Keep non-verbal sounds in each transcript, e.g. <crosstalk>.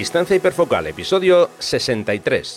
Distancia hiperfocal, episodio 63.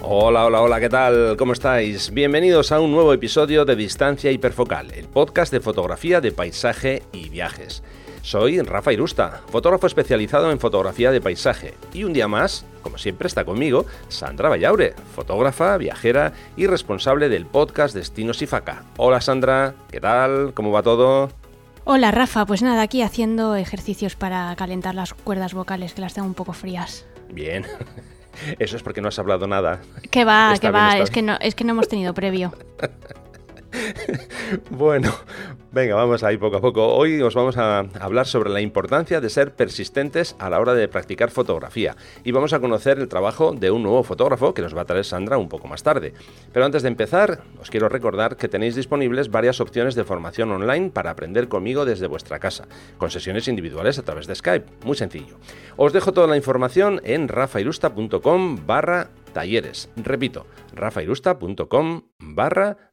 Hola, hola, hola, ¿qué tal? ¿Cómo estáis? Bienvenidos a un nuevo episodio de Distancia Hiperfocal, el podcast de fotografía de paisaje y viajes. Soy Rafa Irusta, fotógrafo especializado en fotografía de paisaje, y un día más, como siempre, está conmigo Sandra Vallaure, fotógrafa, viajera y responsable del podcast Destinos y Faca. Hola Sandra, ¿qué tal? ¿Cómo va todo? Hola Rafa, pues nada, aquí haciendo ejercicios para calentar las cuerdas vocales que las tengo un poco frías. Bien. <laughs> Eso es porque no has hablado nada. Que va, que va, es que, no, es que no hemos tenido previo. <laughs> <laughs> bueno, venga, vamos ahí poco a poco. Hoy os vamos a hablar sobre la importancia de ser persistentes a la hora de practicar fotografía y vamos a conocer el trabajo de un nuevo fotógrafo que nos va a traer Sandra un poco más tarde. Pero antes de empezar, os quiero recordar que tenéis disponibles varias opciones de formación online para aprender conmigo desde vuestra casa, con sesiones individuales a través de Skype. Muy sencillo. Os dejo toda la información en rafairusta.com barra talleres. Repito, rafairusta.com barra talleres.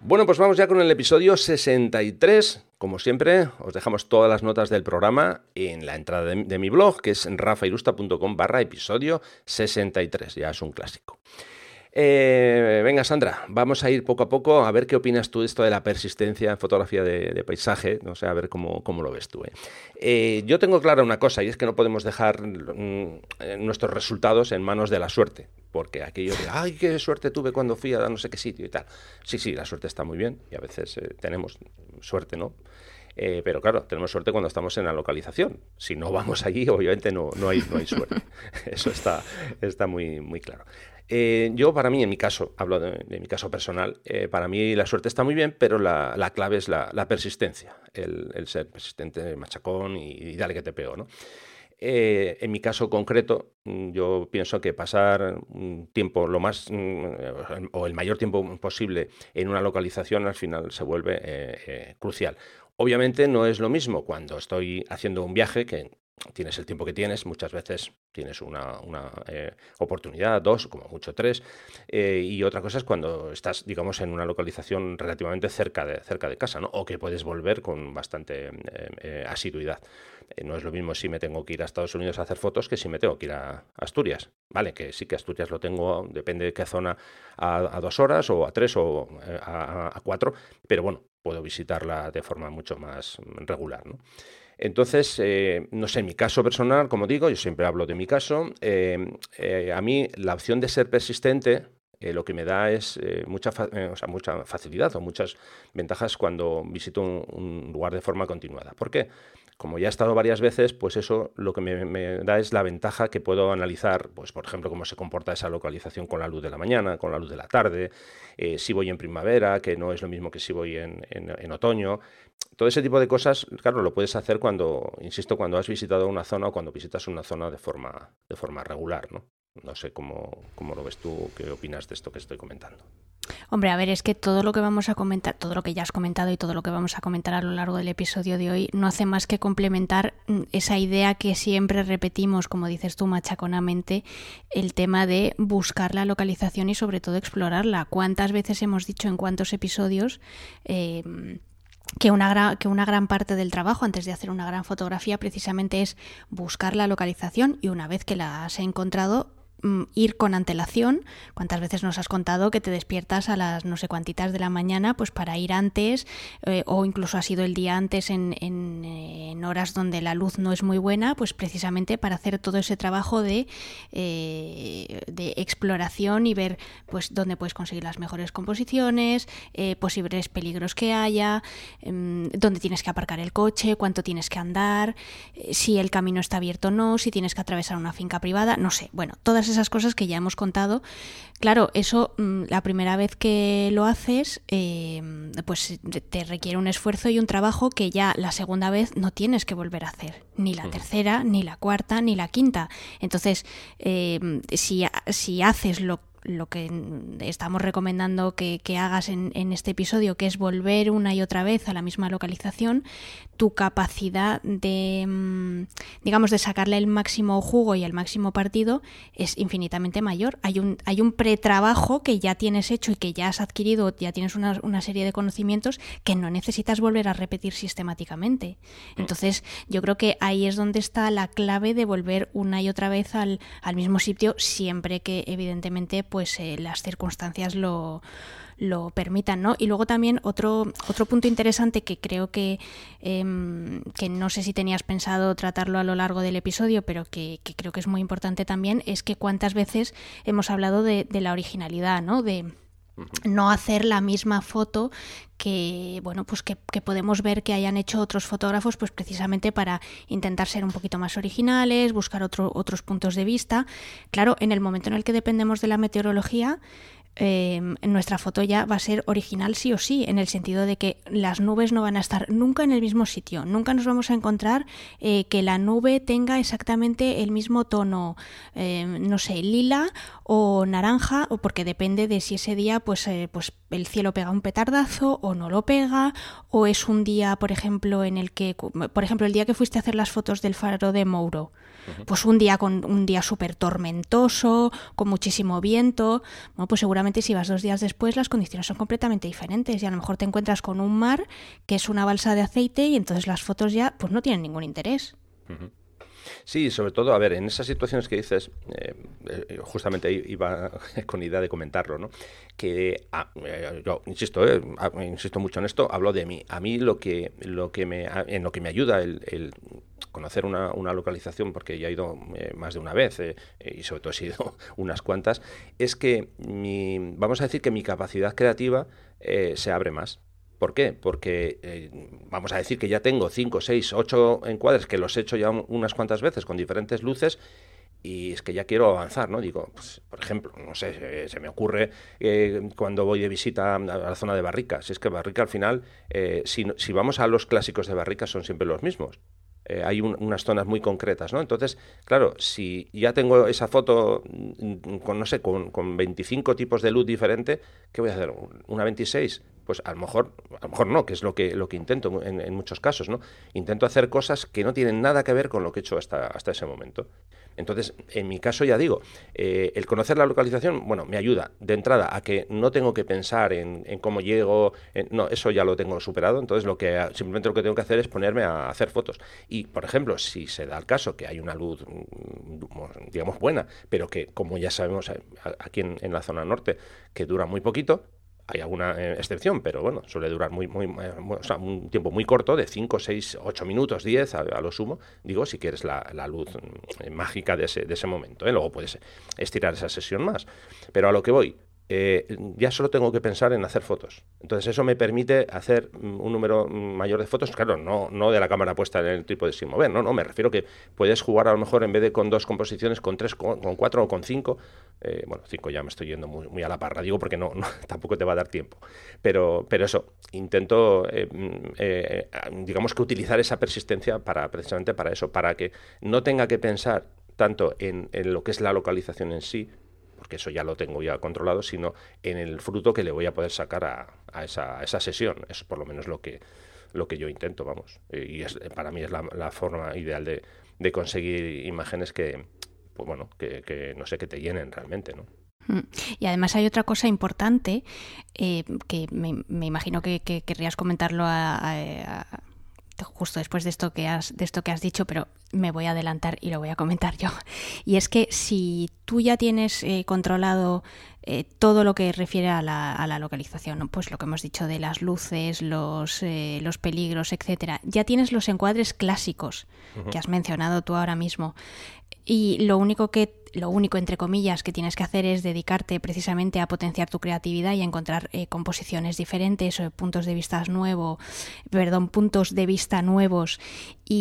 Bueno, pues vamos ya con el episodio 63. Como siempre, os dejamos todas las notas del programa en la entrada de, mi blog, que es rafairusta.com barra episodio 63. Ya es un clásico. Eh, venga, Sandra, vamos a ir poco a poco a ver qué opinas tú de esto de la persistencia en fotografía de, paisaje, no sé, a ver cómo, lo ves tú. ¿eh? Eh, yo tengo clara una cosa, y es que no podemos dejar mm, nuestros resultados en manos de la suerte, porque aquello de, ay, qué suerte tuve cuando fui a no sé qué sitio y tal. Sí, sí, la suerte está muy bien, y a veces tenemos suerte, ¿no? pero claro, tenemos suerte cuando estamos en la localización. Si no vamos allí, obviamente no, no, hay, no hay suerte. <laughs> Eso está, está muy, muy claro. Eh, yo, para mí, en mi caso, hablo de, mi caso personal, eh, para mí la suerte está muy bien, pero la, clave es la, persistencia, el, ser persistente, machacón y, dale que te pego, ¿no? Eh, en mi caso concreto, mm, yo pienso que pasar un tiempo lo más mm, o el mayor tiempo posible en una localización al final se vuelve crucial. Obviamente no es lo mismo cuando estoy haciendo un viaje que tienes el tiempo que tienes, muchas veces tienes una, eh, oportunidad, dos, como mucho tres, eh, y otra cosa es cuando estás, digamos, en una localización relativamente cerca de, casa, ¿no? o que puedes volver con bastante eh, asiduidad. no es lo mismo si me tengo que ir a Estados Unidos a hacer fotos que si me tengo que ir a Asturias. Vale, que sí que Asturias lo tengo, depende de qué zona, a, dos horas o a tres o a, a cuatro, pero bueno, puedo visitarla de forma mucho más regular. ¿no? Entonces, eh, no sé, en mi caso personal, como digo, yo siempre hablo de mi caso, eh, eh, a mí la opción de ser persistente lo que me da es mucha, o sea, mucha facilidad o muchas ventajas cuando visito un, lugar de forma continuada. ¿Por qué? Como ya he estado varias veces, pues eso lo que me, da es la ventaja que puedo analizar, pues por ejemplo, cómo se comporta esa localización con la luz de la mañana, con la luz de la tarde, si voy en primavera, que no es lo mismo que si voy en otoño todo ese tipo de cosas, claro, lo puedes hacer cuando, insisto, cuando has visitado una zona o cuando visitas una zona de forma, de forma regular, ¿no? No sé cómo, cómo lo ves tú, qué opinas de esto que estoy comentando. Hombre, a ver, es que todo lo que vamos a comentar, todo lo que ya has comentado y todo lo que vamos a comentar a lo largo del episodio de hoy no hace más que complementar mm, esa idea que siempre repetimos, como dices tú machaconamente, el tema de buscar la localización y sobre todo explorarla. ¿Cuántas veces hemos dicho en cuántos episodios? Eh, que una, gran, que una gran parte del trabajo antes de hacer una gran fotografía precisamente es buscar la localización y una vez que la has encontrado ir con antelación. ¿Cuántas veces nos has contado que te despiertas a las no sé cuantitas de la mañana pues para ir antes eh, o incluso ha sido el día antes en, en, horas donde la luz no es muy buena pues precisamente para hacer todo ese trabajo de, eh, de exploración y ver pues dónde puedes conseguir las mejores composiciones, eh, posibles peligros que haya, em, dónde tienes que aparcar el coche, cuánto tienes que andar, si el camino está abierto o no, si tienes que atravesar una finca privada, no sé, bueno, todas esas cosas que ya hemos contado. Claro, eso mm, la primera vez que lo haces, em, pues te requiere un esfuerzo y un trabajo que ya la segunda vez no tienes que volver a hacer, ni la tercera, ni la cuarta, ni la quinta. Entonces, em, si, si haces lo lo que estamos recomendando que, hagas en, este episodio, que es volver una y otra vez a la misma localización, tu capacidad de, mm, digamos, de sacarle el máximo jugo y el máximo partido es infinitamente mayor. Hay un, hay un pretrabajo que ya tienes hecho y que ya has adquirido, ya tienes una, una serie de conocimientos que no necesitas volver a repetir sistemáticamente. Mm. Entonces, yo creo que ahí es donde está la clave de volver una y otra vez al, al mismo sitio, siempre que evidentemente pues eh, las circunstancias lo, lo permitan, ¿no? Y luego también otro, otro punto interesante que creo que, em, que no sé si tenías pensado tratarlo a lo largo del episodio, pero que, creo que es muy importante también, es que cuántas veces hemos hablado de, de la originalidad, ¿no? De, no hacer la misma foto que bueno pues que, podemos ver que hayan hecho otros fotógrafos pues precisamente para intentar ser un poquito más originales buscar otros puntos de vista. Claro en el momento en el que dependemos de la meteorología Em, nuestra foto ya va a ser original sí o sí, en el sentido de que las nubes no van a estar nunca en el mismo sitio, nunca nos vamos a encontrar eh, que la nube tenga exactamente el mismo tono, em, no sé, lila o naranja, o porque depende de si ese día pues, eh, pues el cielo pega un petardazo o no lo pega, o es un día, por ejemplo, en el que, por ejemplo, el día que fuiste a hacer las fotos del faro de Mouro, pues un día con un día súper tormentoso, con muchísimo viento, bueno, pues seguramente si vas dos días después las condiciones son completamente diferentes y a lo mejor te encuentras con un mar que es una balsa de aceite y entonces las fotos ya pues no tienen ningún interés. Sí, sobre todo, a ver, en esas situaciones que dices, eh, eh, justamente iba <laughs> con idea de comentarlo, ¿no? Que ah, eh, yo insisto, ah, insisto mucho en esto, hablo de mí. A mí lo que, lo que me, en lo que me ayuda el, conocer una, localización, porque ya he ido más de una vez y sobre todo he ido <laughs> unas cuantas, es que mi, vamos a decir que mi capacidad creativa se abre más. ¿Por qué? Porque eh, vamos a decir que ya tengo 5, 6, 8 encuadres que los he hecho ya unas cuantas veces con diferentes luces y es que ya quiero avanzar, ¿no? Digo, pues, por ejemplo, no sé, se me ocurre eh, cuando voy de visita a la zona de Barrica, si es que Barrica al final, eh, si, si, vamos a los clásicos de Barrica son siempre los mismos. hay unas zonas muy concretas, ¿no? Entonces, claro, si ya tengo esa foto mm, con, no sé, con, con 25 tipos de luz diferente, ¿qué voy a hacer? ¿Una 26? Pues a lo mejor, a lo mejor no, que es lo que, lo que intento en, muchos casos, ¿no? Intento hacer cosas que no tienen nada que ver con lo que he hecho hasta, hasta ese momento. Entonces, en mi caso ya digo, eh, el conocer la localización, bueno, me ayuda de entrada a que no tengo que pensar en, cómo llego, no, eso ya lo tengo superado, entonces lo que simplemente lo que tengo que hacer es ponerme a hacer fotos. Y, por ejemplo, si se da el caso que hay una luz, mm, digamos, buena, pero que, como ya sabemos aquí en la zona norte, que dura muy poquito, hay alguna eh, excepción, pero bueno, suele durar muy, muy, eh, o sea, un tiempo muy corto, de 5, 6, 8 minutos, 10 a, lo sumo, digo, si quieres la, luz mm, mágica de ese, de ese momento. ¿eh? Luego puedes estirar esa sesión más. Pero a lo que voy, eh, ya solo tengo que pensar en hacer fotos. Entonces eso me permite hacer mm, un número mm, mayor de fotos, claro, no, no de la cámara puesta en el trípode sin mover, no, no, me refiero que puedes jugar a lo mejor en vez de con dos composiciones, con tres, con, cuatro o con cinco. Eh, bueno, cinco ya me estoy yendo muy, muy, a la parra, digo porque no, <laughs> tampoco te va a dar tiempo. Pero, pero eso, intento, eh, mm, digamos que utilizar esa persistencia para precisamente para eso, para que no tenga que pensar tanto en, en, lo que es la localización en sí, porque eso ya lo tengo ya controlado, sino en el fruto que le voy a poder sacar a, esa, sesión. Eso es por lo menos lo que, lo que yo intento, vamos. Y es, para mí es la, forma ideal de, conseguir imágenes que, pues bueno, que, no sé, que te llenen realmente, ¿no? Mm. Y además hay otra cosa importante eh, que me, imagino que, querrías comentarlo a, justo después de esto que has de esto que has dicho, pero me voy a adelantar y lo voy a comentar yo. <laughs> Y es que si tú ya tienes eh, controlado eh, todo lo que refiere a la, a la, localización, pues lo que hemos dicho de las luces, los, eh, los peligros, etcétera, ya tienes los encuadres clásicos que has mencionado tú ahora mismo. y lo único que lo único, entre comillas, que tienes que hacer es dedicarte precisamente a potenciar tu creatividad y a encontrar eh, composiciones diferentes o puntos de vista nuevos, perdón, puntos de vista nuevos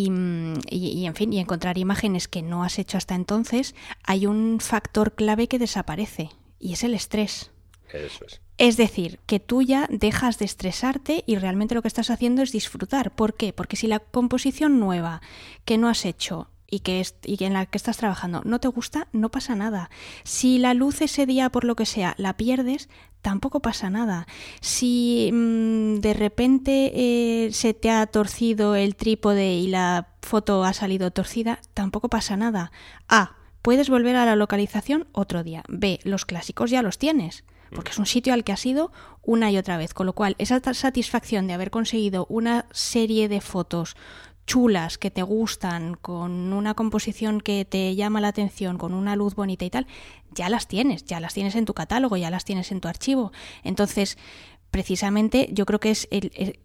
mm, y, en fin, y encontrar imágenes que no has hecho hasta entonces, hay un factor clave que desaparece y es el estrés. Eso es. Es decir, que tú ya dejas de estresarte y realmente lo que estás haciendo es disfrutar. ¿Por qué? Porque si la composición nueva que no has hecho y que, y en la que estás trabajando no te gusta, no pasa nada. Si la luz ese día, por lo que sea, la pierdes, tampoco pasa nada. Si mm, de repente eh, se te ha torcido el trípode y la foto ha salido torcida, tampoco pasa nada. A. Puedes volver a la localización otro día. B. Los clásicos ya los tienes porque es un sitio al que has ido una y otra vez, con lo cual esa satisfacción de haber conseguido una serie de fotos chulas, que te gustan, con una composición que te llama la atención, con una luz bonita y tal, ya las tienes, ya las tienes en tu catálogo, ya las tienes en tu archivo. Entonces, precisamente yo creo que es el,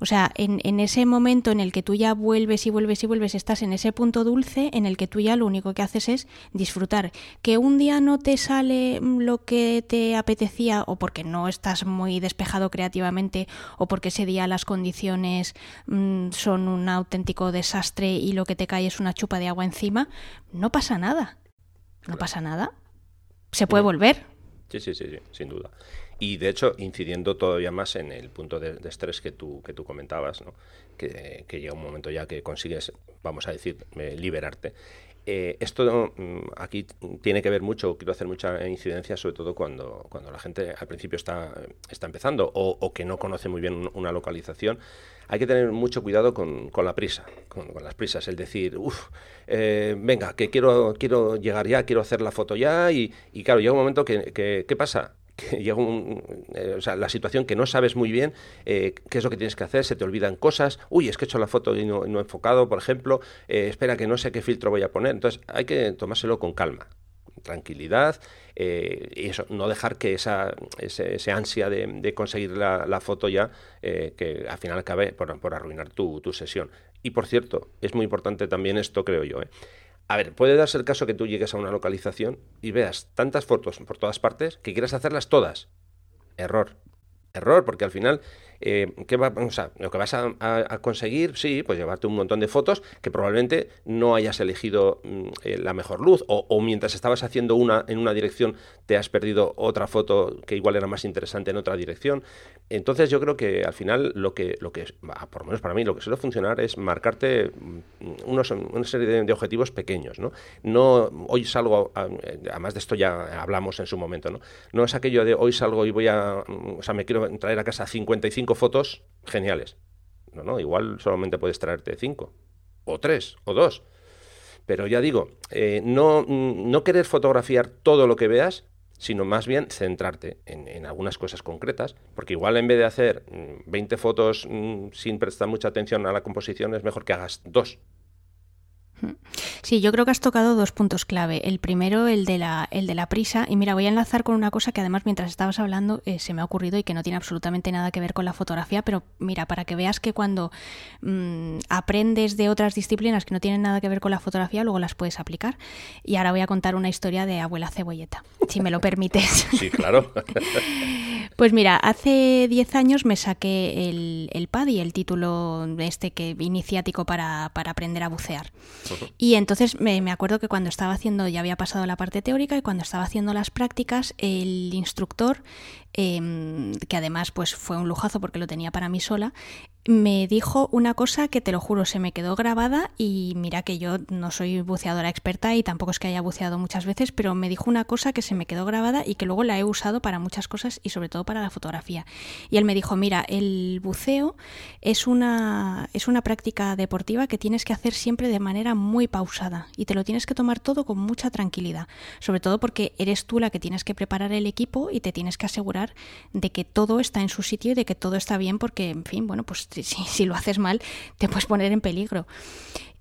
o sea, en, en, ese momento en el que tú ya vuelves y vuelves y vuelves, estás en ese punto dulce en el que tú ya lo único que haces es disfrutar. Que un día no te sale lo que te apetecía o porque no estás muy despejado creativamente o porque ese día las condiciones mm, son un auténtico desastre y lo que te cae es una chupa de agua encima, no pasa nada. No pasa nada. Se puede volver. Sí, sí, sí, sí, sin duda. Y de hecho, incidiendo todavía más en el punto de, estrés que tú, que tú comentabas, ¿no? que, llega un momento ya que consigues, vamos a decir, eh, liberarte. Eh, esto mm, aquí tiene que ver mucho, quiero hacer mucha incidencia, sobre todo cuando, cuando la gente al principio está, está empezando o, que no conoce muy bien una localización. Hay que tener mucho cuidado con, con la prisa, con, las prisas, el decir, uff, eh, venga, que quiero, quiero llegar ya, quiero hacer la foto ya, y, y claro, llega un momento que, que ¿qué pasa? Que <laughs> llega un, eh, o sea, la situación que no sabes muy bien eh, qué es lo que tienes que hacer, se te olvidan cosas, uy, es que he hecho la foto y no, he enfocado, por ejemplo, eh, espera que no sé qué filtro voy a poner. Entonces hay que tomárselo con calma, tranquilidad y eso, no dejar que esa ese, ansia de, conseguir la, foto ya, que al final acabe por, por arruinar tu, tu, sesión. Y por cierto, es muy importante también esto, creo yo, a ver, puede darse el caso que tú llegues a una localización y veas tantas fotos por todas partes que quieras hacerlas todas. Error. Error, porque al final eh, ¿qué va, o sea, lo que vas a, conseguir, sí, pues llevarte un montón de fotos que probablemente no hayas elegido mm, eh, la mejor luz o, mientras estabas haciendo una en una dirección te has perdido otra foto que igual era más interesante en otra dirección. Entonces yo creo que al final lo que, lo que por lo menos para mí, lo que suele funcionar es marcarte mm, unos, una serie de, objetivos pequeños, ¿no? No, hoy salgo, además de esto ya hablamos en su momento, ¿no? No es aquello de hoy salgo y voy a, mm, o sea, me quiero traer a casa 55 fotos geniales. No, no, igual solamente puedes traerte cinco, o tres, o dos. Pero ya digo, eh, no, mm, no querer fotografiar todo lo que veas, sino más bien centrarte en, algunas cosas concretas, porque igual en vez de hacer 20 mm, fotos mm, sin prestar mucha atención a la composición, es mejor que hagas dos Sí, yo creo que has tocado dos puntos clave. El primero, el de la, el de la prisa. Y mira, voy a enlazar con una cosa que además mientras estabas hablando eh, se me ha ocurrido y que no tiene absolutamente nada que ver con la fotografía, pero mira, para que veas que cuando mm, aprendes de otras disciplinas que no tienen nada que ver con la fotografía, luego las puedes aplicar. Y ahora voy a contar una historia de abuela cebolleta, si me lo permites. Sí, claro. <laughs> pues mira, hace 10 años me saqué el, el PADI, el título este que iniciático para, para aprender a bucear. Y entonces me, me, acuerdo que cuando estaba haciendo, ya había pasado la parte teórica y cuando estaba haciendo las prácticas, el instructor Em, que además pues fue un lujazo porque lo tenía para mí sola, me dijo una cosa que te lo juro se me quedó grabada y mira que yo no soy buceadora experta y tampoco es que haya buceado muchas veces, pero me dijo una cosa que se me quedó grabada y que luego la he usado para muchas cosas y sobre todo para la fotografía. Y él me dijo, mira, el buceo es una, es una práctica deportiva que tienes que hacer siempre de manera muy pausada y te lo tienes que tomar todo con mucha tranquilidad, sobre todo porque eres tú la que tienes que preparar el equipo y te tienes que asegurar de que todo está en su sitio y de que todo está bien, porque, en fin, bueno, pues si, si lo haces mal, te puedes poner en peligro.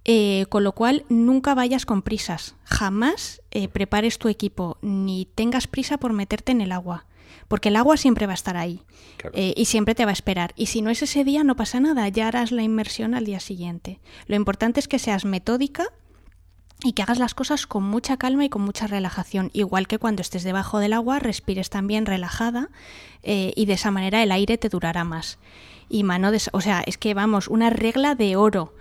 Eh, con lo cual, nunca vayas con prisas. Jamás eh, prepares tu equipo, ni tengas prisa por meterte en el agua. Porque el agua siempre va a estar ahí eh, y siempre te va a esperar. Y si no es ese día, no pasa nada, ya harás la inmersión al día siguiente. Lo importante es que seas metódica y que hagas las cosas con mucha calma y con mucha relajación, igual que cuando estés debajo del agua respires también relajada y de esa manera el aire te durará más. Y mano de, o sea, es que vamos, una regla de oro.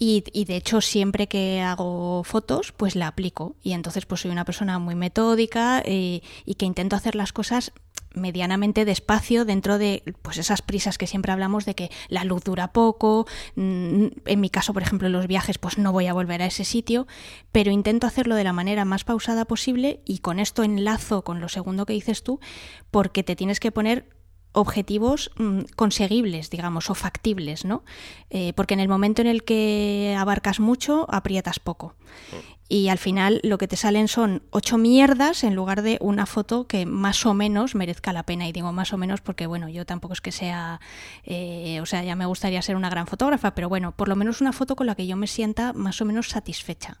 Y, y, de hecho siempre que hago fotos pues la aplico. Y entonces pues soy una persona muy metódica eh, y que intento hacer las cosas medianamente despacio dentro de pues esas prisas que siempre hablamos de que la luz dura poco, mm, en mi caso por ejemplo en los viajes pues no voy a volver a ese sitio, pero intento hacerlo de la manera más pausada posible y con esto enlazo con lo segundo que dices tú porque te tienes que poner objetivos mm, conseguibles, digamos, o factibles, ¿no? Eh, porque en el momento en el que abarcas mucho, aprietas poco. Mm y al final lo que te salen son ocho mierdas en lugar de una foto que más o menos merezca la pena. Y digo más o menos porque, bueno, yo tampoco es que sea, eh, o sea, ya me gustaría ser una gran fotógrafa, pero bueno, por lo menos una foto con la que yo me sienta más o menos satisfecha.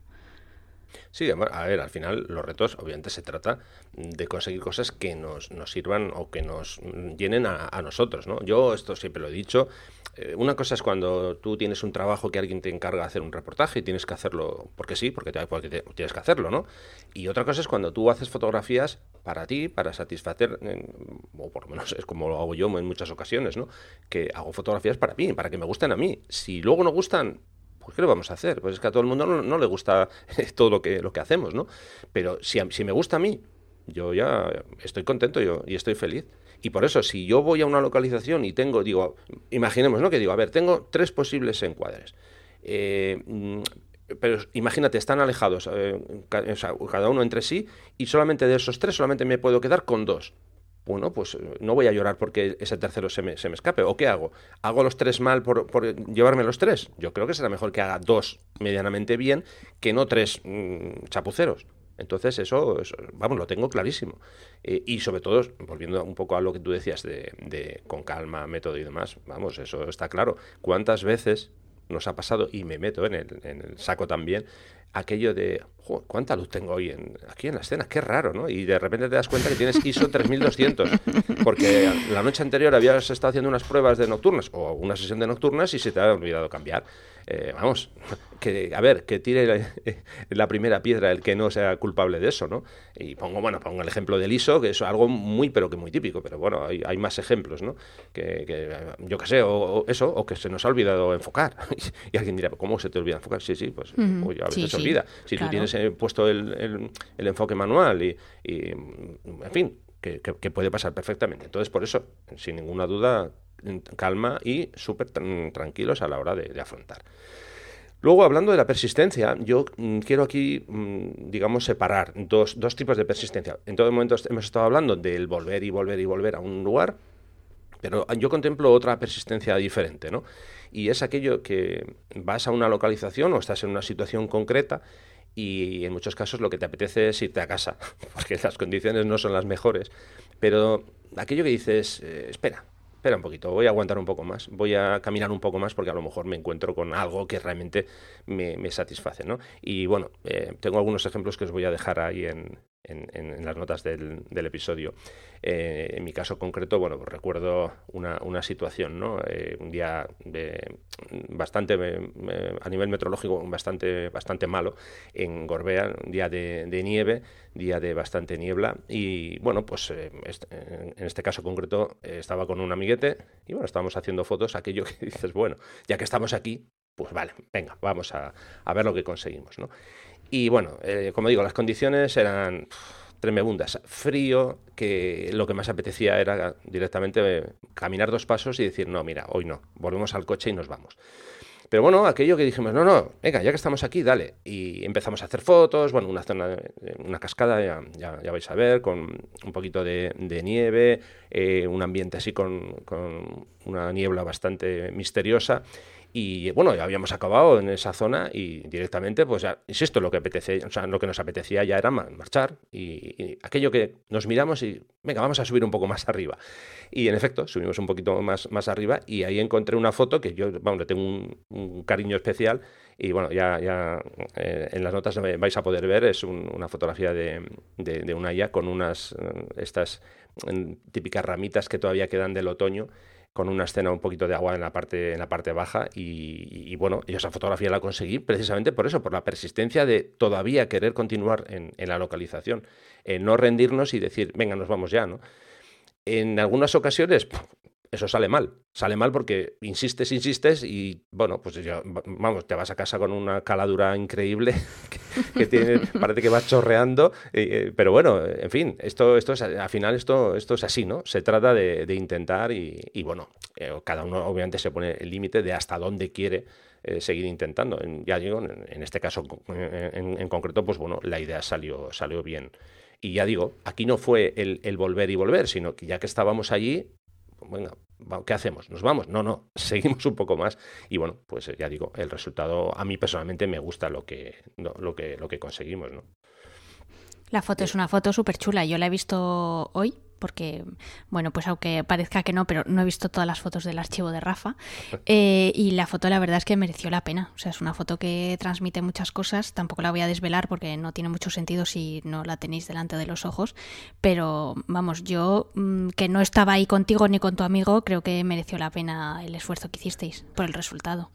Sí, a ver, al final los retos obviamente se trata de conseguir cosas que nos, nos sirvan o que nos llenen a, nosotros, ¿no? Yo esto siempre lo he dicho, eh, una cosa es cuando tú tienes un trabajo que alguien te encarga de hacer un reportaje y tienes que hacerlo porque sí, porque, tienes que hacerlo, ¿no? Y otra cosa es cuando tú haces fotografías para ti, para satisfacer, o por lo menos es como lo hago yo en muchas ocasiones, ¿no? Que hago fotografías para mí, para que me gusten a mí. Si luego no gustan, pues ¿qué lo vamos a hacer? Pues es que a todo el mundo no, le gusta <laughs> todo lo que, lo que hacemos, ¿no? Pero si, me gusta a mí, yo ya estoy contento y estoy feliz. Y por eso, si yo voy a una localización y tengo, digo, imaginemos, ¿no? Que digo, a ver, tengo tres posibles encuadres. Eh, mm, pero imagínate, están alejados, eh, cada uno entre sí, y solamente de esos tres solamente me puedo quedar con dos. Bueno, pues eh, no voy a llorar porque ese tercero se me, se me escape. ¿O qué hago? ¿Hago los tres mal por, por, llevarme los tres? Yo creo que será mejor que haga dos medianamente bien que no tres mm, chapuceros. Entonces eso, vamos, lo tengo clarísimo. Eh, y sobre todo, volviendo un poco a lo que tú decías de, de, con calma, método y demás, vamos, eso está claro. ¿Cuántas veces nos ha pasado, y me meto en el, en el saco también, aquello de, ¿cuánta luz tengo hoy en, aquí en la escena? Qué raro, ¿no? Y de repente te das cuenta que tienes ISO 3200, porque la noche anterior habías estado haciendo unas pruebas de nocturnas o una sesión de nocturnas y se te ha olvidado cambiar. Eh, vamos, que, a ver, que tire la, primera piedra el que no sea culpable de eso, ¿no? Y pongo, bueno, pongo el ejemplo del ISO, que es algo muy, pero que muy típico, pero bueno, hay, hay más ejemplos, ¿no? Que, yo qué sé, o, eso, o que se nos ha olvidado enfocar. <laughs> y alguien dirá, ¿cómo se te olvida enfocar? Sí, sí, pues a veces se olvida. Si tú tienes puesto el, el, enfoque manual y, en fin, que, puede pasar perfectamente. Entonces, por eso, sin ninguna duda, calma y súper tranquilos a la hora de, afrontar. Luego, hablando de la persistencia, yo mm, quiero aquí, mm, digamos, separar dos, dos, tipos de persistencia. En todo momento hemos estado hablando del volver y volver y volver a un lugar, pero yo contemplo otra persistencia diferente, ¿no? Y es aquello que vas a una localización o estás en una situación concreta y en muchos casos lo que te apetece es irte a casa, <laughs> porque las condiciones no son las mejores. Pero aquello que dices, eh, espera, espera un poquito, voy a aguantar un poco más, voy a caminar un poco más porque a lo mejor me encuentro con algo que realmente me, satisface, ¿no? Y bueno, eh, tengo algunos ejemplos que os voy a dejar ahí en, en, las notas del, episodio. Eh, en mi caso concreto, bueno, pues recuerdo una, situación, ¿no? Eh, un día de, bastante, a nivel meteorológico, bastante, bastante malo en Gorbea, un día de, nieve, día de bastante niebla, y bueno, pues eh, en este caso concreto estaba con un amiguete y bueno, estábamos haciendo fotos, aquello que <laughs> dices, bueno, ya que estamos aquí, pues vale, venga, vamos a, a ver lo que conseguimos, ¿no? Y bueno, eh, como digo, las condiciones eran tremebundas. Frío, que lo que más apetecía era directamente eh, caminar dos pasos y decir, no, mira, hoy no, volvemos al coche y nos vamos. Pero bueno, aquello que dijimos, no, no, venga, ya que estamos aquí, dale. Y empezamos a hacer fotos, bueno, una zona, una cascada, ya, ya, vais a ver, con un poquito de, nieve, eh, un ambiente así con, con, una niebla bastante misteriosa. Y bueno, ya habíamos acabado en esa zona y directamente, pues ya, insisto, lo que apetece, o sea, lo que nos apetecía ya era marchar y, aquello que nos miramos y, venga, vamos a subir un poco más arriba. Y en efecto, subimos un poquito más, más arriba y ahí encontré una foto que yo, vamos, le tengo un, cariño especial y bueno, ya, ya eh, en las notas vais a poder ver, es una fotografía de, de, de, una IA con unas, eh, estas mm, típicas ramitas que todavía quedan del otoño con una escena un poquito de agua en la parte, en la parte baja y, bueno, yo esa fotografía la conseguí precisamente por eso, por la persistencia de todavía querer continuar en, la localización, no rendirnos y decir, venga, nos vamos ya, ¿no? En algunas ocasiones eso sale mal. Sale mal porque insistes, insistes y, bueno, pues ya, vamos, te vas a casa con una caladura increíble <laughs> que, tiene, parece que va chorreando, eh, eh, pero bueno, en fin, esto, esto es, al final esto, esto es así, ¿no? Se trata de, intentar y, bueno, eh, cada uno obviamente se pone el límite de hasta dónde quiere seguir intentando. ya digo, en, este caso en, concreto, pues bueno, la idea salió, salió bien. Y ya digo, aquí no fue el, volver y volver, sino que ya que estábamos allí, venga, ¿qué hacemos? ¿Nos vamos? No, no, <laughs> seguimos un poco más. Y bueno, pues ya digo, el resultado a mí personalmente me gusta lo que, lo que, lo que conseguimos, ¿no? La foto es una foto súper chula. Yo la he visto hoy porque, bueno, pues aunque parezca que no, pero no he visto todas las fotos del archivo de Rafa. Eh, y la foto, la verdad es que mereció la pena. O sea, es una foto que transmite muchas cosas. Tampoco la voy a desvelar porque no tiene mucho sentido si no la tenéis delante de los ojos. Pero, vamos, yo mm, que no estaba ahí contigo ni con tu amigo, creo que mereció la pena el esfuerzo que hicisteis por el resultado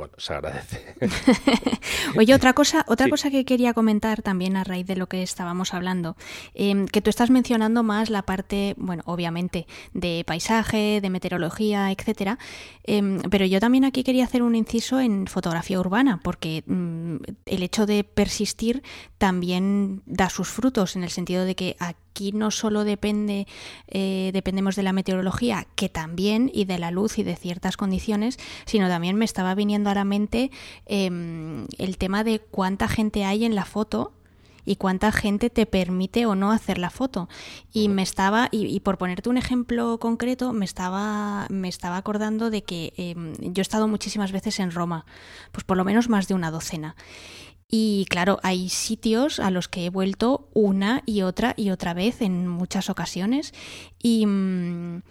bueno, se agradece. <laughs> Oye, otra cosa, otra cosa que quería comentar también a raíz de lo que estábamos hablando, em, que tú estás mencionando más la parte, bueno, obviamente, de paisaje, de meteorología, etcétera, em, pero yo también aquí quería hacer un inciso en fotografía urbana, porque mm, el hecho de persistir también da sus frutos, en el sentido de que aquí no solo depende, eh, dependemos de la meteorología, que también, y de la luz y de ciertas condiciones, sino también me estaba viniendo a la mente em, el tema de cuánta gente hay en la foto y cuánta gente te permite o no hacer la foto. Y me estaba, y, por ponerte un ejemplo concreto, me estaba, me estaba acordando de que em, yo he estado muchísimas veces en Roma, pues por lo menos más de una docena. Y claro, hay sitios a los que he vuelto una y otra y otra vez en muchas ocasiones. Y, mm,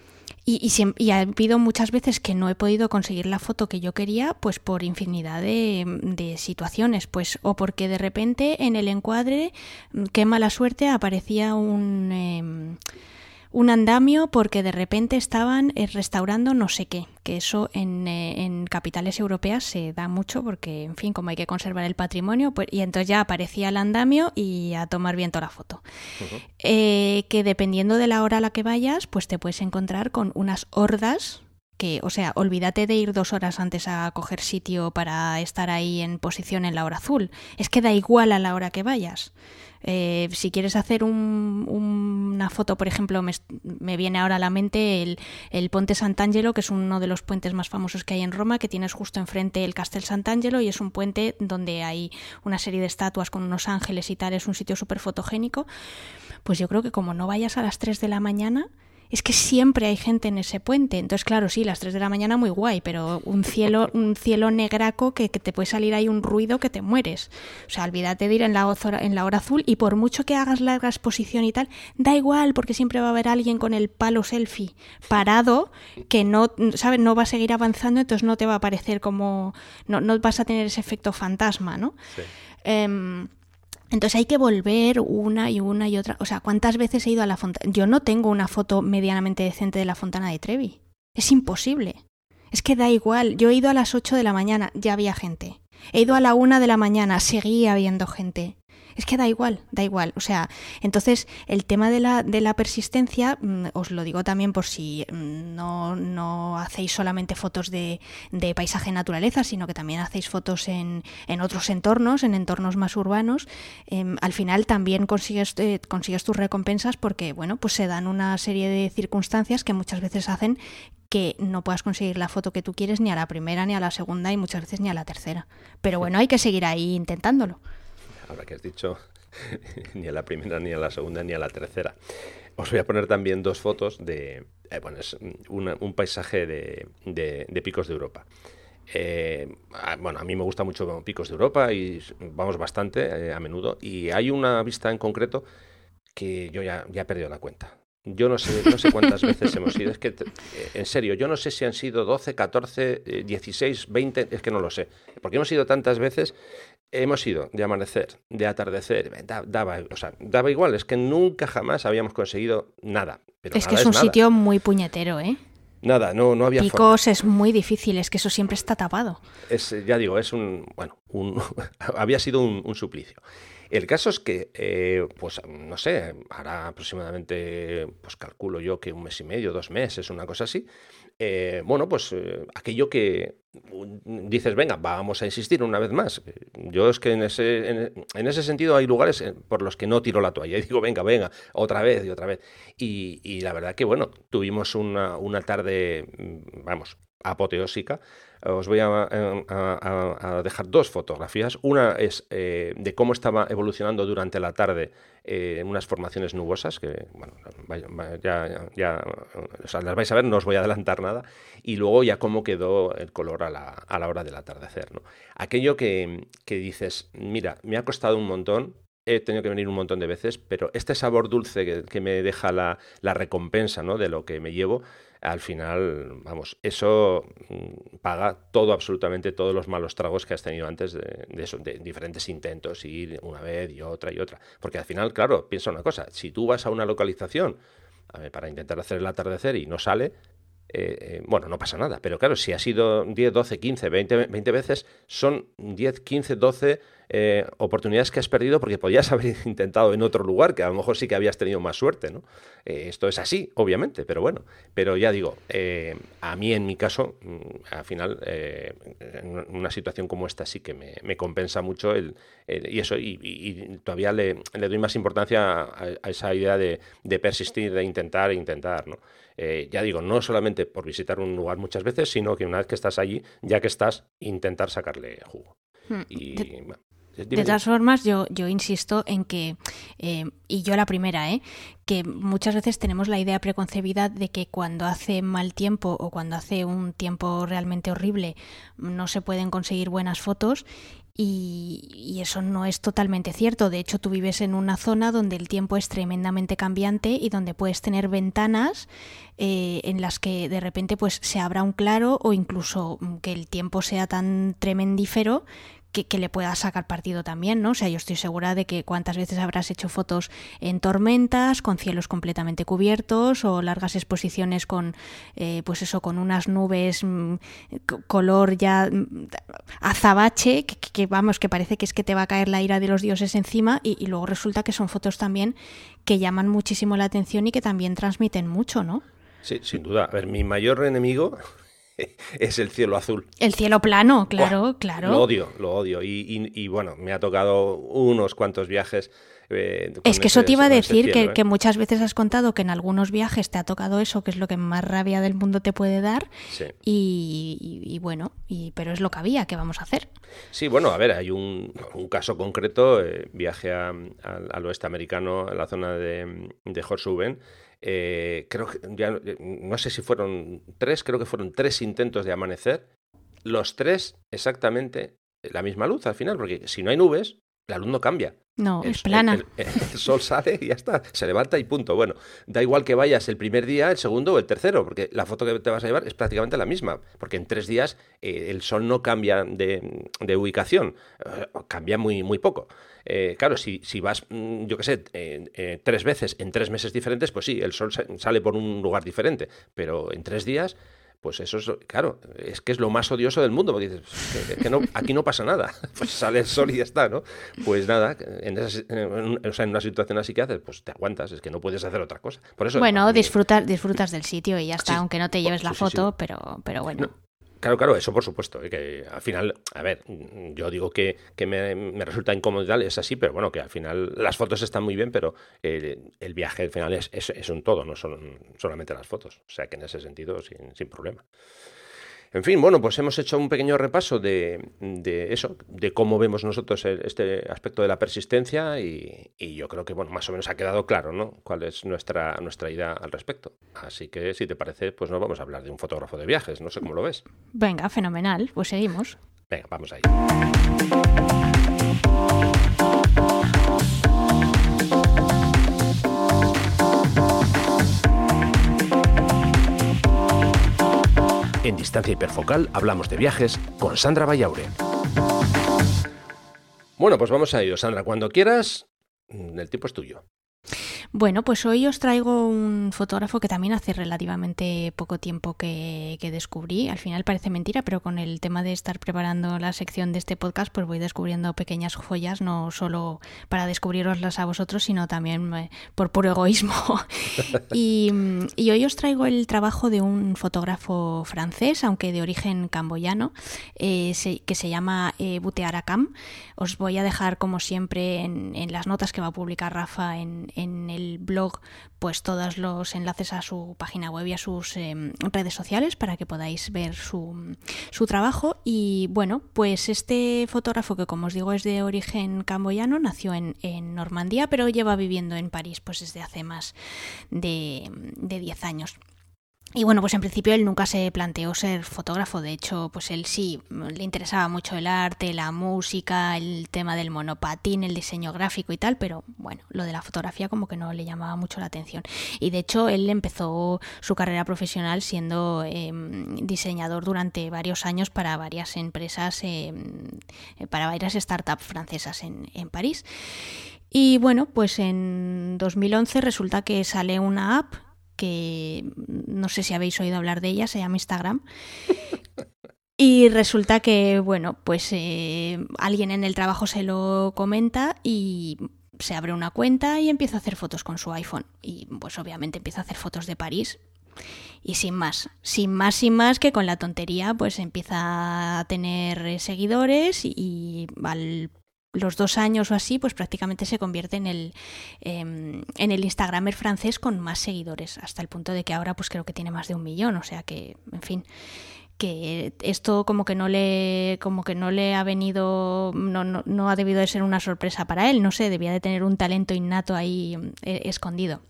y, y, ha habido muchas veces que no he podido conseguir la foto que yo quería, pues por infinidad de, situaciones. Pues, o porque de repente en el encuadre, mm, qué mala suerte, aparecía un. Em, un andamio porque de repente estaban eh, restaurando no sé qué, que eso en, eh, en, capitales europeas se da mucho porque, en fin, como hay que conservar el patrimonio, pues, y entonces ya aparecía el andamio y a tomar viento la foto. Eh, que dependiendo de la hora a la que vayas, pues te puedes encontrar con unas hordas que, o sea, olvídate de ir dos horas antes a coger sitio para estar ahí en posición en la hora azul. Es que da igual a la hora que vayas. Eh, si quieres hacer una foto, por ejemplo, me, viene ahora a la mente el, el, Ponte Sant'Angelo, que es uno de los puentes más famosos que hay en Roma, que tienes justo enfrente el Castel Sant'Angelo y es un puente donde hay una serie de estatuas con unos ángeles y tal, es un sitio súper fotogénico. Pues yo creo que como no vayas a las 3 de la mañana, es que siempre hay gente en ese puente. Entonces, claro, sí, las 3 de la mañana muy guay, pero un cielo, un cielo negraco que, te puede salir ahí un ruido que te mueres. O sea, olvídate de ir en la, hora, en la hora azul y por mucho que hagas larga exposición y tal, da igual porque siempre va a haber alguien con el palo selfie parado que no, ¿sabes? No va a seguir avanzando, entonces no te va a parecer como... No, no vas a tener ese efecto fantasma, ¿no? Sí. Em, entonces hay que volver una y una y otra. O sea, ¿cuántas veces he ido a la fontana? Yo no tengo una foto medianamente decente de la fontana de Trevi. Es imposible. Es que da igual. Yo he ido a las 8 de la mañana, ya había gente. He ido a la 1 de la mañana, seguía habiendo gente. Es que da igual, da igual. O sea, entonces el tema de la, de la persistencia, mm, os lo digo también por si mm, no, no hacéis solamente fotos de, de paisaje naturaleza, sino que también hacéis fotos en, en otros entornos, en entornos más urbanos, em, al final también consigues, eh, consigues tus recompensas porque, bueno, pues se dan una serie de circunstancias que muchas veces hacen que no puedas conseguir la foto que tú quieres ni a la primera, ni a la segunda y muchas veces ni a la tercera. Pero bueno, hay que seguir ahí intentándolo ahora que has dicho, <laughs> ni a la primera, ni a la segunda, ni a la tercera. Os voy a poner también dos fotos de, eh, bueno, es un paisaje de, picos de Europa. Eh, bueno, a mí me gusta mucho Picos de Europa y vamos bastante eh, a menudo. Y hay una vista en concreto que yo ya, ya he perdido la cuenta. Yo no sé, no sé cuántas veces hemos ido. Es que, en serio, yo no sé si han sido 12, 14, 16, 20, es que no lo sé. Porque hemos ido tantas veces hemos ido de amanecer, de atardecer, daba, o sea, daba igual, es que nunca jamás habíamos conseguido nada. es que es un sitio muy puñetero, ¿eh? Nada, no, no había Picos es muy difícil, es que eso siempre está tapado. Es, ya digo, es un, bueno, un, <laughs> había sido un, suplicio. El caso es que, eh, pues no sé, hará aproximadamente, pues calculo yo que un mes y medio, dos meses, una cosa así, eh, bueno, pues eh, aquello que dices, venga, vamos a insistir una vez más. Yo es que en ese, en, ese sentido hay lugares eh, por los que no tiro la toalla y <laughs> digo, venga, venga, otra vez y otra vez. Y, la verdad que, bueno, tuvimos una, una tarde, mm, vamos, apoteósica os voy a, dejar dos fotografías. Una es eh, de cómo estaba evolucionando durante la tarde eh, unas formaciones nubosas, que bueno, ya, ya, las vais a ver, no os voy a adelantar nada. Y luego ya cómo quedó el color a la, a la hora del atardecer. ¿no? Aquello que, que dices, mira, me ha costado un montón, he tenido que venir un montón de veces, pero este sabor dulce que, me deja la, la, recompensa ¿no? de lo que me llevo, al final, vamos, eso mm, paga todo, absolutamente todos los malos tragos que has tenido antes de, eso, de diferentes intentos, ir una vez y otra y otra. Porque al final, claro, piensa una cosa, si tú vas a una localización para intentar hacer el atardecer y no sale, eh, eh, bueno, no pasa nada. Pero claro, si ha sido 10, 12, 15, 20, 20 veces, son 10, 15, 12 eh, oportunidades que has perdido porque podías haber <laughs> intentado en otro lugar, que a lo mejor sí que habías tenido más suerte, ¿no? Eh, esto es así, obviamente, pero bueno. Pero ya digo, eh, a mí en mi caso, mm, al final, en una situación como esta sí que me, compensa mucho el, y eso, y, todavía le, doy más importancia a, esa idea de, persistir, de intentar e intentar, ¿no? ya digo, no solamente por visitar un lugar muchas veces, sino que una vez que estás allí, ya que estás, intentar sacarle jugo. Hmm. Y, de todas formas, yo, yo insisto en que, eh, y yo la primera, ¿eh? que muchas veces tenemos la idea preconcebida de que cuando hace mal tiempo o cuando hace un tiempo realmente horrible no se pueden conseguir buenas fotos y, eso no es totalmente cierto. De hecho, tú vives en una zona donde el tiempo es tremendamente cambiante y donde puedes tener ventanas eh, en las que de repente pues se abra un claro o incluso que el tiempo sea tan tremendífero que, le puedas sacar partido también, ¿no? O sea, yo estoy segura de que cuántas veces habrás hecho fotos en tormentas, con cielos completamente cubiertos o largas exposiciones con, eh, pues eso, con unas nubes mm, color ya mm, azabache, que, vamos, que parece que es que te va a caer la ira de los dioses encima y luego resulta que son fotos también que llaman muchísimo la atención y que también transmiten mucho, ¿no? Sí, sin duda. A ver, mi mayor enemigo <laughs> es el cielo azul. El cielo plano, claro, claro. Lo odio, lo odio. Y, bueno, me ha tocado unos cuantos viajes. Eh, es que eso te iba a decir, que, ¿eh? que, muchas veces has contado que en algunos viajes te ha tocado eso, que es lo que más rabia del mundo te puede dar. Sí. Y, bueno, y, pero es lo que había, ¿qué vamos a hacer? Sí, bueno, a ver, hay un, caso concreto, eh, viaje al oeste americano, a la zona de, de Horsuben, eh, creo que ya no sé si fueron tres, creo que fueron tres intentos de amanecer. Los tres exactamente la misma luz al final, porque si no hay nubes, la luz no cambia. No, es plana. El, <laughs> sol sale y ya está, se levanta y punto. Bueno, da igual que vayas el primer día, el segundo o el tercero, porque la foto que te vas a llevar es prácticamente la misma, porque en tres días eh, el sol no cambia de, de ubicación, eh, cambia muy, muy poco. Eh, claro, si, si, vas, mm, yo qué sé, tres veces en tres meses diferentes, pues sí, el sol sale por un lugar diferente, pero en tres días pues eso es, claro, es que es lo más odioso del mundo, porque dices, que, no, aquí no pasa nada, <laughs> pues sale el sol y ya está, ¿no? Pues nada, en, en, una situación así que haces, pues te aguantas, es que no puedes hacer otra cosa. Por eso, bueno, disfrutas, disfrutas del sitio y ya está, aunque no te lleves la foto, pero, pero bueno. Claro, claro, eso por supuesto. ¿eh? Que al final, a ver, yo digo que, me, resulta incómodo y tal, es así, pero bueno, que al final las fotos están muy bien, pero el, viaje al final es, es, un todo, no son solamente las fotos. O sea que en ese sentido, sin, sin problema. En fin, bueno, pues hemos hecho un pequeño repaso de, eso, de cómo vemos nosotros este aspecto de la persistencia y, yo creo que, bueno, más o menos ha quedado claro, ¿no? Cuál es nuestra, nuestra idea al respecto. Así que, si te parece, pues nos vamos a hablar de un fotógrafo de viajes, no sé cómo lo ves. Venga, fenomenal, pues seguimos. Venga, vamos ahí. En Distancia Hiperfocal hablamos de viajes con Sandra Vallaure. Bueno, pues vamos a ello, Sandra. Cuando quieras, el tiempo es tuyo. Bueno, pues hoy os traigo un fotógrafo que también hace relativamente poco tiempo que, descubrí. Al final parece mentira, pero con el tema de estar preparando la sección de este podcast, pues voy descubriendo pequeñas joyas, no solo para descubriroslas a vosotros, sino también eh, por puro egoísmo. <laughs> y, hoy os traigo el trabajo de un fotógrafo francés, aunque de origen camboyano, eh, que se llama eh, Butearakam. Os voy a dejar, como siempre, en, las notas que va a publicar Rafa en, en el blog pues todos los enlaces a su página web y a sus em, redes sociales para que podáis ver su, su, trabajo. Y bueno, pues este fotógrafo que como os digo es de origen camboyano, nació en, en Normandía, pero lleva viviendo en París pues desde hace más de, de 10 años. Y bueno, pues en principio él nunca se planteó ser fotógrafo, de hecho, pues él sí le interesaba mucho el arte, la música, el tema del monopatín, el diseño gráfico y tal, pero bueno, lo de la fotografía como que no le llamaba mucho la atención. Y de hecho él empezó su carrera profesional siendo em, diseñador durante varios años para varias empresas, em, para varias startups francesas en, en París. Y bueno, pues en 2011 resulta que sale una app que no sé si habéis oído hablar de ella, se llama Instagram. <laughs> Y resulta que, bueno, pues eh, alguien en el trabajo se lo comenta y se abre una cuenta y empieza a hacer fotos con su iPhone. Y pues obviamente empieza a hacer fotos de París. Y sin más, sin más, sin más que con la tontería, pues empieza a tener seguidores y al los dos años o así, pues prácticamente se convierte en el, em, en el Instagramer francés con más seguidores, hasta el punto de que ahora pues creo que tiene más de un millón, o sea que, en fin, que esto como que no le como que no le ha venido no, no, no ha debido de ser una sorpresa para él no sé debía de tener un talento innato ahí eh, escondido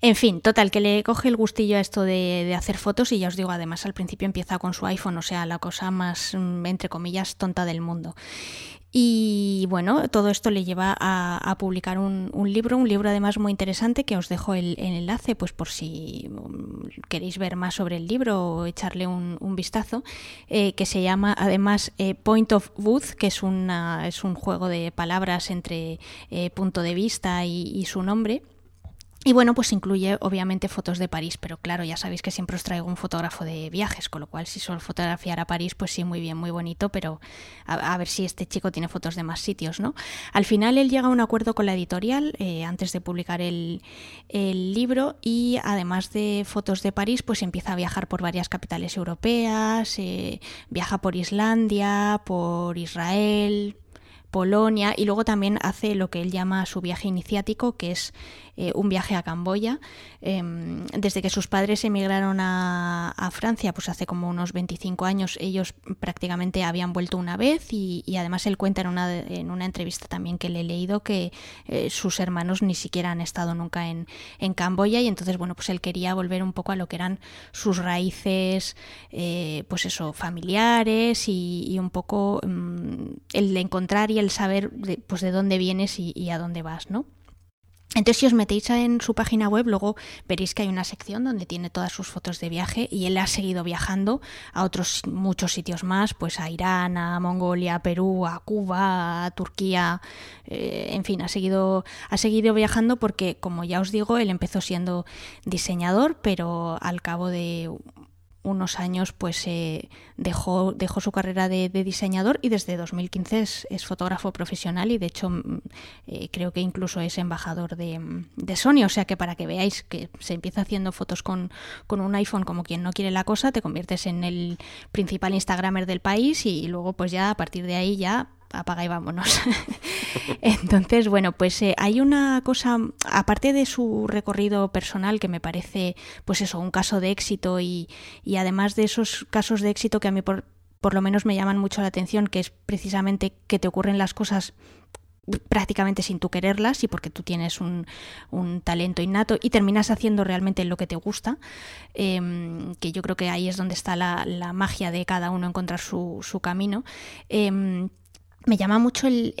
en fin, total, que le coge el gustillo a esto de, hacer fotos y ya os digo, además al principio empieza con su iPhone, o sea, la cosa más, mm, entre comillas, tonta del mundo. Y bueno, todo esto le lleva a, publicar un, libro, un libro además muy interesante que os dejo el, enlace, pues por si mm, queréis ver más sobre el libro o echarle un, vistazo, eh, que se llama además eh, Point of Booth, que es, una, es un juego de palabras entre eh, punto de vista y su nombre. Y bueno, pues incluye obviamente fotos de París, pero claro, ya sabéis que siempre os traigo un fotógrafo de viajes, con lo cual si solo fotografiar a París, pues sí, muy bien, muy bonito, pero a, ver si este chico tiene fotos de más sitios, ¿no? Al final él llega a un acuerdo con la editorial eh, antes de publicar el, libro y además de fotos de París, pues empieza a viajar por varias capitales europeas, eh, viaja por Islandia, por Israel, Polonia y luego también hace lo que él llama su viaje iniciático, que es eh, un viaje a Camboya. Em, desde que sus padres emigraron a, Francia, pues hace como unos 25 años, ellos prácticamente habían vuelto una vez y, además él cuenta en una, en una entrevista también que le he leído que eh, sus hermanos ni siquiera han estado nunca en, Camboya y entonces, bueno, pues él quería volver un poco a lo que eran sus raíces, eh, pues eso, familiares y, un poco mm, el encontrar y el saber de, pues de dónde vienes y, y a dónde vas, ¿no? Entonces, si os metéis en su página web, luego veréis que hay una sección donde tiene todas sus fotos de viaje y él ha seguido viajando a otros muchos sitios más, pues a Irán, a Mongolia, a Perú, a Cuba, a Turquía, eh, en fin, ha seguido, ha seguido viajando porque, como ya os digo, él empezó siendo diseñador, pero al cabo de unos años pues dejó, dejó su carrera de, diseñador y desde 2015 es, fotógrafo profesional y de hecho mm, eh, creo que incluso es embajador de, de, Sony, o sea que para que veáis que se empieza haciendo fotos con, con, un iPhone como quien no quiere la cosa, te conviertes en el principal Instagramer del país y luego pues ya a partir de ahí ya apaga y vámonos. <laughs> Entonces, bueno, pues eh, hay una cosa, aparte de su recorrido personal, que me parece, pues eso, un caso de éxito y, y además de esos casos de éxito que a mí por, por lo menos me llaman mucho la atención, que es precisamente que te ocurren las cosas prácticamente sin tú quererlas y porque tú tienes un, un talento innato y terminas haciendo realmente lo que te gusta, em, que yo creo que ahí es donde está la, la magia de cada uno encontrar su, su camino. Em, me llama mucho el,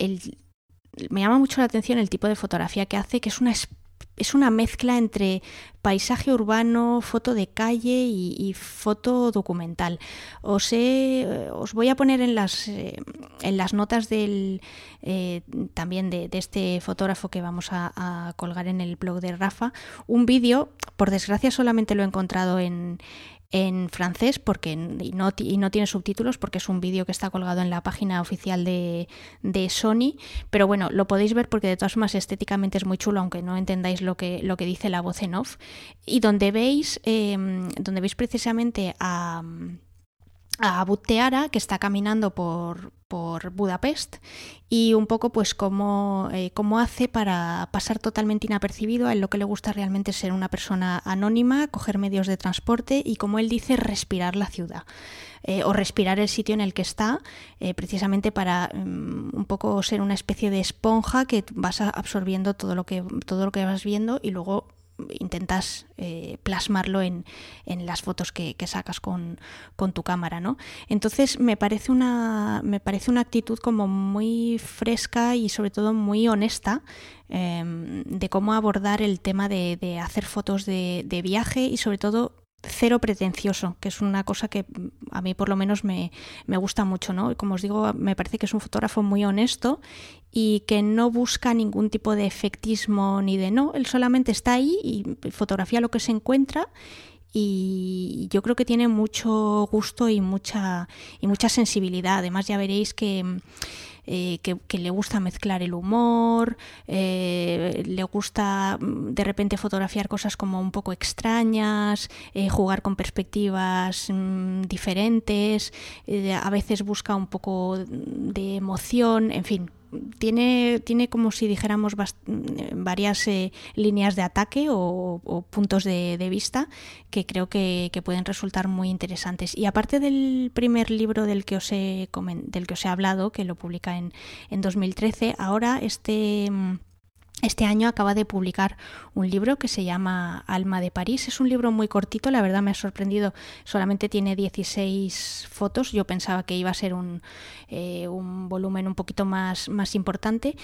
me llama mucho la atención el tipo de fotografía que hace, que es una es una mezcla entre paisaje urbano, foto de calle y, foto documental. Os, os, voy a poner en las, eh, en las notas del, eh, también de, este fotógrafo que vamos a, a, colgar en el blog de Rafa un vídeo, por desgracia solamente lo he encontrado en, en francés porque y no, y no tiene subtítulos porque es un vídeo que está colgado en la página oficial de, de, Sony. Pero bueno lo podéis ver porque de todas formas estéticamente es muy chulo aunque no entendáis lo que, lo que dice la voz en off. Y donde veis em, donde veis precisamente a a Butteara, que está caminando por, por Budapest, y un poco pues cómo, eh, cómo, hace para pasar totalmente inapercibido. A él lo que le gusta realmente ser una persona anónima, coger medios de transporte y, como él dice, respirar la ciudad. Eh, o respirar el sitio en el que está, eh, precisamente para mm, un poco ser una especie de esponja que vas absorbiendo todo lo que, todo lo que vas viendo y luego intentas eh, plasmarlo en, en, las fotos que, sacas con, tu cámara, ¿no? Entonces me parece una me parece una actitud como muy fresca y sobre todo muy honesta em, de cómo abordar el tema de, de hacer fotos de, de viaje y sobre todo cero pretencioso, que es una cosa que a mí por lo menos me, me, gusta mucho, ¿no? Como os digo, me parece que es un fotógrafo muy honesto y que no busca ningún tipo de efectismo ni de no, él solamente está ahí y fotografía lo que se encuentra y yo creo que tiene mucho gusto y mucha y mucha sensibilidad. Además ya veréis que eh, que, le gusta mezclar el humor, eh, le gusta mm, de repente fotografiar cosas como un poco extrañas, eh, jugar con perspectivas mm, diferentes, a veces busca un poco de emoción, en fin, tiene, tiene como si dijéramos varias eh, líneas de ataque o, puntos de, vista que creo que, pueden resultar muy interesantes. Y aparte del primer libro del que os he, del que os he hablado, que lo publica en, en 2013, ahora este mm, este año acaba de publicar un libro que se llama Alma de París. Es un libro muy cortito, la verdad me ha sorprendido. Solamente tiene 16 fotos. Yo pensaba que iba a ser un, eh, un volumen un poquito más, más importante,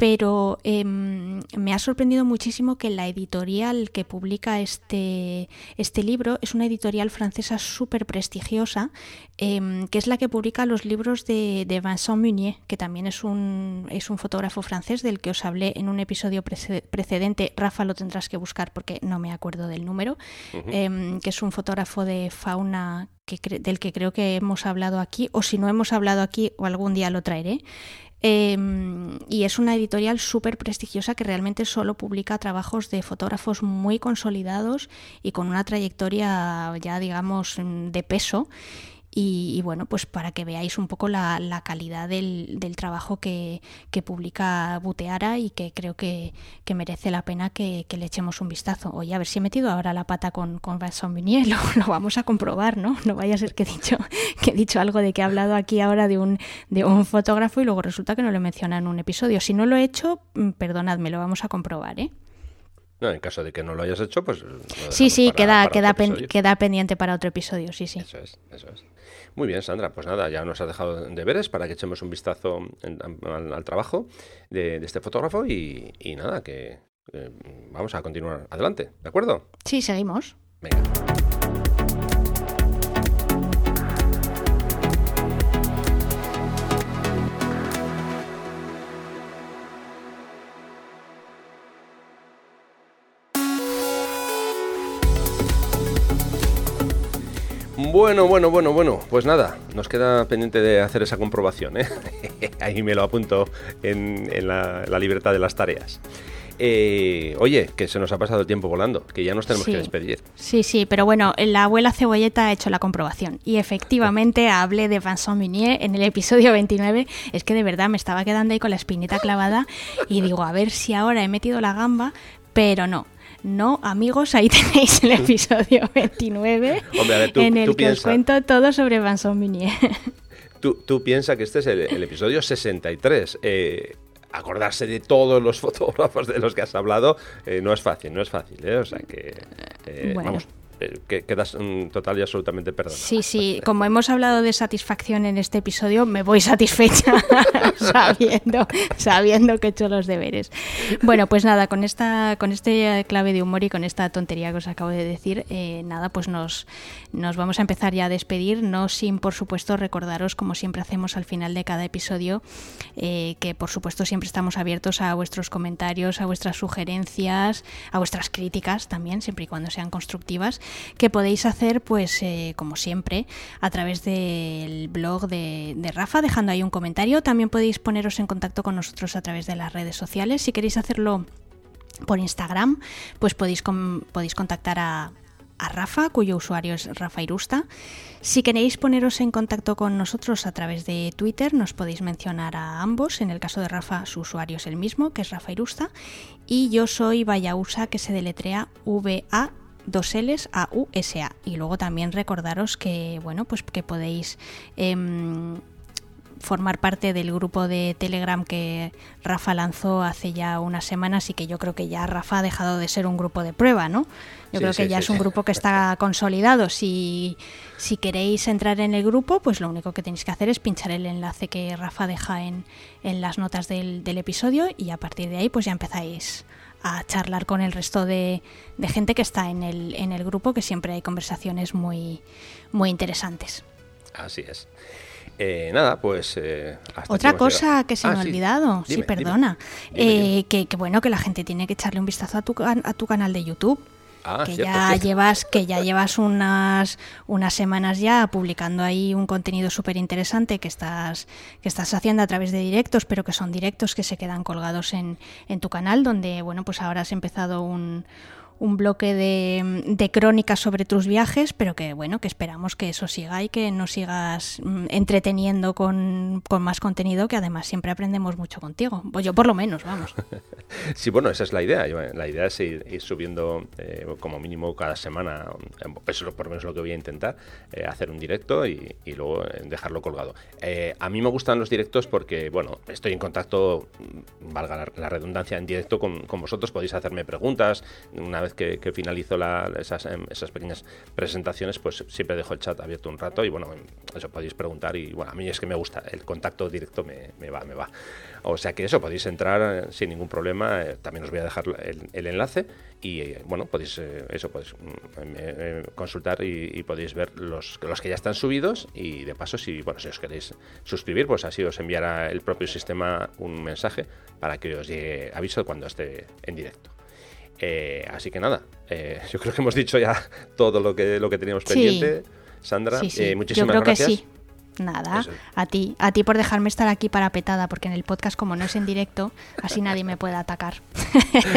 pero em, me ha sorprendido muchísimo que la editorial que publica este, este libro es una editorial francesa súper prestigiosa, em, que es la que publica los libros de, Vincent Munier, que también es un, es un fotógrafo francés del que os hablé en un episodio precedente. Rafa lo tendrás que buscar porque no me acuerdo del número, em, que es un fotógrafo de fauna del que creo que hemos hablado aquí, o si no hemos hablado aquí, o algún día lo traeré. Em, y es una editorial súper prestigiosa que realmente solo publica trabajos de fotógrafos muy consolidados y con una trayectoria ya digamos de peso y, bueno, pues para que veáis un poco la, calidad del, trabajo que, publica Buteara y que creo que, merece la pena que, le echemos un vistazo. Oye, a ver si he metido ahora la pata con, con Vincent Munier, <laughs> lo, vamos a comprobar, ¿no? No vaya a ser que he dicho, que he dicho algo de que he hablado aquí ahora de un, de un fotógrafo y luego resulta que no lo menciona en un episodio. Si no lo he hecho, mm, perdonadme, lo vamos a comprobar, ¿eh? No, en caso de que no lo hayas hecho, pues... Sí, sí, queda, queda, queda pendiente para otro episodio, sí, sí. Eso es, eso es. Muy bien, Sandra, pues nada, ya nos has dejado deberes para que echemos un vistazo al, trabajo de, este fotógrafo y, nada, que eh, vamos a continuar adelante, ¿de acuerdo? Sí, seguimos. Venga. Bueno, bueno, bueno, bueno. Pues nada, nos queda pendiente de hacer esa comprobación. ¿eh? <laughs> Ahí me lo apunto en, la, libertad de las tareas. Eh, oye, que se nos ha pasado el tiempo volando, que ya nos tenemos que despedir. Sí, sí, pero bueno, la abuela cebolleta ha hecho la comprobación y efectivamente <laughs> hablé de Vincent Munier en el episodio 29. Es que de verdad me estaba quedando ahí con la espinita clavada y digo, a ver si ahora he metido la gamba, pero no. No, amigos, ahí <laughs> tenéis el episodio 29 en el que os cuento todo sobre Vincent Munier. Tú, tú piensas que este es el, episodio 63. Eh, acordarse de todos los <laughs> fotógrafos de los que has hablado eh, no es fácil, no es fácil. ¿eh? O sea que, vamos, que quedas mm, total y absolutamente perdonado. Sí, sí, como hemos hablado de satisfacción en este episodio, me voy satisfecha <laughs> sabiendo, sabiendo que he hecho los deberes. Bueno, pues nada, con esta, con este clave de humor y con esta tontería que os acabo de decir, eh, nada, pues nos, nos vamos a empezar ya a despedir, no sin por supuesto recordaros, como siempre hacemos al final de cada episodio, eh, que por supuesto siempre estamos abiertos a vuestros comentarios, a vuestras sugerencias, a vuestras críticas también, siempre y cuando sean constructivas, que podéis hacer, pues eh, como siempre, a través del blog de, Rafa, dejando ahí un comentario. También podéis poneros en contacto con nosotros a través de las redes sociales. Si queréis hacerlo por Instagram, pues podéis, podéis contactar a, Rafa, cuyo usuario es Rafa Irusta. Si queréis poneros en contacto con nosotros a través de Twitter, nos podéis mencionar a ambos. En el caso de Rafa, su usuario es el mismo, que es Rafa Irusta. Y yo soy Vayausa, que se deletrea V-A dos L's a U S A y luego también recordaros que bueno pues que podéis em, formar parte del grupo de Telegram que Rafa lanzó hace ya unas semanas y que yo creo que ya Rafa ha dejado de ser un grupo de prueba, ¿no? Yo creo que ya es un grupo que está consolidado. Si, si queréis entrar en el grupo, pues lo único que tenéis que hacer es pinchar el enlace que Rafa deja en, en las notas del, del episodio y a partir de ahí pues ya empezáis a charlar con el resto de, de, gente que está en el, en el grupo, que siempre hay conversaciones muy, muy interesantes. Así es. Eh, nada, pues. Eh, Otra cosa que se me ha ah, olvidado, sí, perdona. Eh, que, bueno, que la gente tiene que echarle un vistazo a tu, a tu canal de YouTube. Ah, que ya llevas que ya llevas unas unas semanas ya publicando ahí un contenido súper interesante que estás que estás haciendo a través de directos pero que son directos que se quedan colgados en, en tu canal donde bueno pues ahora has empezado un un bloque de, crónicas sobre tus viajes, pero que bueno, que esperamos que eso siga y que nos sigas mm, entreteniendo con, más contenido, que además siempre aprendemos mucho contigo. Pues yo por lo menos, vamos. <laughs> Sí, bueno, esa es la idea. La idea es ir, subiendo eh, como mínimo cada semana, eso es por lo menos lo que voy a intentar, eh, hacer un directo y, luego eh, dejarlo colgado. a mí me gustan los directos porque, bueno, estoy en contacto, valga la, redundancia, en directo con, con vosotros, podéis hacerme preguntas una vez que, finalizo em, esas, pequeñas presentaciones, pues siempre dejo el chat abierto un rato y bueno, eso podéis preguntar y bueno, a mí es que me gusta, el contacto directo me, va, me va. O sea que eso, podéis entrar eh, sin ningún problema, eh, también os voy a dejar el, enlace y eh, bueno, podéis eso, podéis mm, consultar y, podéis ver los, los que ya están subidos y de paso si, bueno, si os queréis suscribir, pues así os enviará el propio sistema un mensaje para que os llegue aviso cuando esté en directo. Eh, así que nada, eh, <laughs> yo creo que hemos dicho ya <laughs> todo lo que, lo que teníamos pendiente. Sandra, eh, muchísimas yo creo gracias. Que sí. Nada, a ti, a ti por dejarme estar aquí para petada, porque en el podcast como no es en directo, así nadie me puede atacar.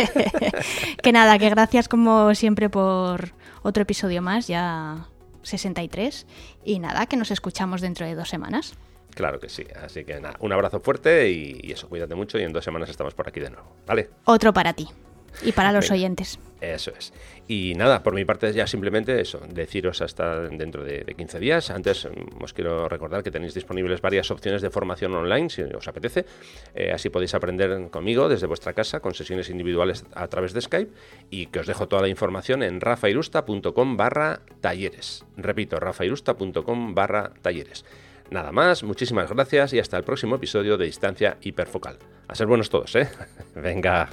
<laughs> que nada, que gracias como siempre por otro episodio más, ya 63, y nada, que nos escuchamos dentro de dos semanas. Claro que sí, así que nada, un abrazo fuerte y, y eso, cuídate mucho y en dos semanas estamos por aquí de nuevo, ¿vale? Otro para ti. Y para los oyentes. Eso es. Y nada, por mi parte ya simplemente eso, deciros hasta dentro de, 15 días. Antes mm, os quiero recordar que tenéis disponibles varias opciones de formación online si os apetece. Eh, así podéis aprender conmigo desde vuestra casa con sesiones individuales a través de Skype y que os dejo toda la información en rafairusta.com barra talleres. Repito, rafairusta.com barra talleres. Nada más, muchísimas gracias y hasta el próximo episodio de Distancia Hiperfocal. A ser buenos todos, ¿eh? <laughs> Venga.